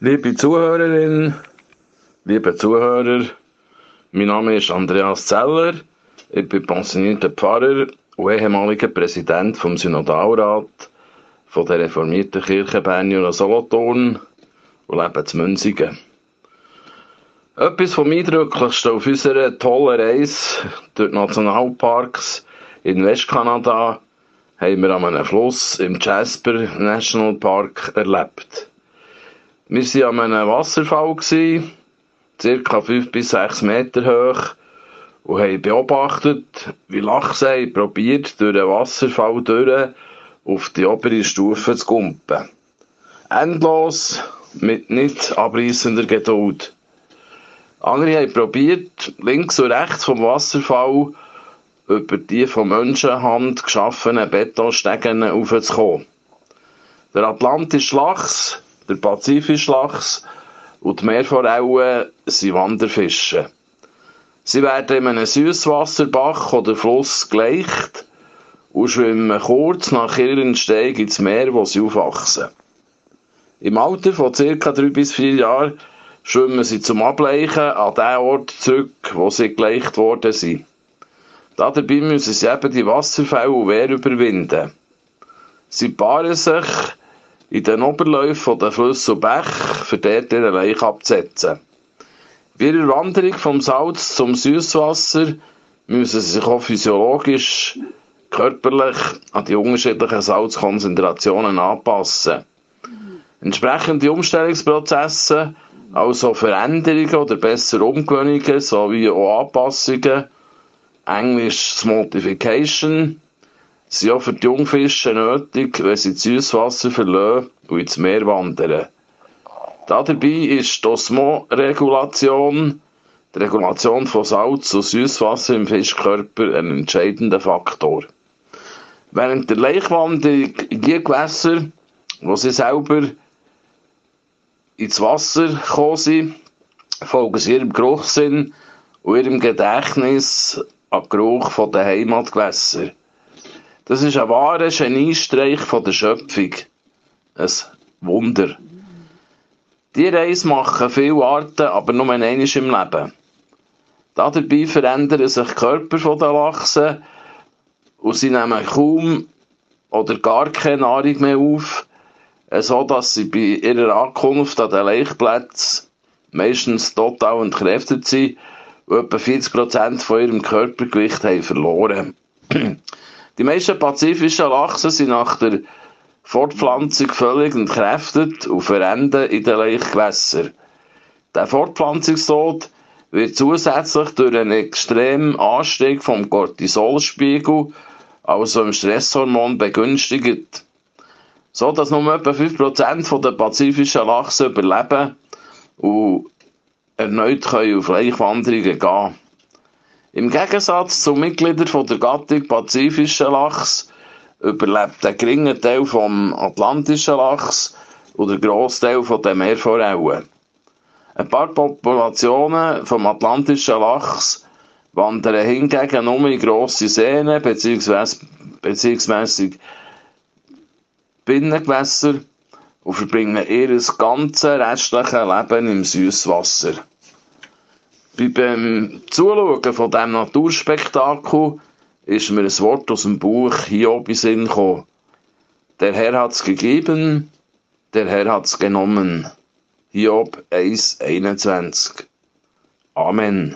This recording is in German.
Liebe Zuhörerinnen, liebe Zuhörer, mein Name ist Andreas Zeller, ich bin pensionierter Pfarrer und ehemaliger Präsident vom Synodalrat von der reformierten Kirche Bern Solothurn und lebe in Münzigen. Etwas vom Eindrücklichsten auf unserer tollen Reise durch Nationalparks in Westkanada haben wir an einem Fluss im Jasper National Park erlebt. Wir waren an einem Wasserfall, ca. 5 bis 6 Meter hoch, und haben beobachtet, wie Lachse probiert, durch den Wasserfall durch auf die obere Stufe zu kumpen. Endlos, mit nicht abreißender Geduld. Andere haben probiert, links und rechts vom Wasserfall über die von Menschenhand geschaffenen Betonstegen aufzukommen. Der atlantische Lachs der Pazifischlachs und die Meerforellen sind Wanderfische. Sie werden in einem Süßwasserbach oder Fluss geleicht und schwimmen kurz nach ihrer Entstehung ins Meer, wo sie aufwachsen. Im Alter von ca. drei bis vier Jahren schwimmen sie zum Ableichen an den Ort zurück, wo sie geleicht worden sind. Dabei müssen sie eben die Wasserfälle und Wehr überwinden. Sie paaren sich in den Oberläufen der Flüsse und Bäche, für dort ihren Leich abzusetzen. Bei ihrer Wanderung vom Salz zum Süßwasser müssen sie sich auch physiologisch, körperlich an die unterschiedlichen Salzkonzentrationen anpassen. Entsprechende Umstellungsprozesse, also Veränderungen oder besser Umgewöhnungen sowie auch Anpassungen, Englisch Modification, sind auch für die Jungfische nötig, wenn sie das Süßwasser verlassen und ins Meer wandern. Dabei ist die Osmoregulation, die Regulation von Salz und Süßwasser im Fischkörper, ein entscheidender Faktor. Während der Laichwanderung in die Gewässer, wo sie selber ins Wasser gekommen sind, folgen sie ihrem Geruchssinn und ihrem Gedächtnis an Geruch der Heimatgewässer. Das ist ein wahrer Geniestreich von der Schöpfung. Ein Wunder. Die Reise machen viele Arten, aber nur einmal im Leben. Dabei verändern sich die Körper der Lachsen und sie nehmen kaum oder gar keine Nahrung mehr auf, so dass sie bei ihrer Ankunft an den Laichplätzen meistens total entkräftet sind und etwa 40% von ihrem Körpergewicht haben verloren. Die meisten pazifischen Lachsen sind nach der Fortpflanzung völlig entkräftet und verenden in den Laichgewässern. Der Fortpflanzungstod wird zusätzlich durch einen extremen Anstieg vom Cortisolspiegel, also dem Stresshormon, begünstigt. So dass nur etwa 5% der pazifischen Lachsen überleben und erneut können auf Laichwanderungen gehen im Gegensatz zu Mitgliedern der Gattung Pazifischer Lachs überlebt der geringe Teil vom Atlantischen Lachs und der grosse Teil der Meerforellen. Ein paar Populationen vom Atlantischen Lachs wandern hingegen nur in grosse Seen bzw. beziehungsweise Binnengewässer und verbringen ihr ganzes restliches Leben im Süßwasser. Beim Zuschauen von diesem Naturspektakel ist mir ein Wort aus dem Buch Hiob in Sinn gekommen. Der Herr hat's gegeben, der Herr hat's genommen. Hiob 1,21. Amen.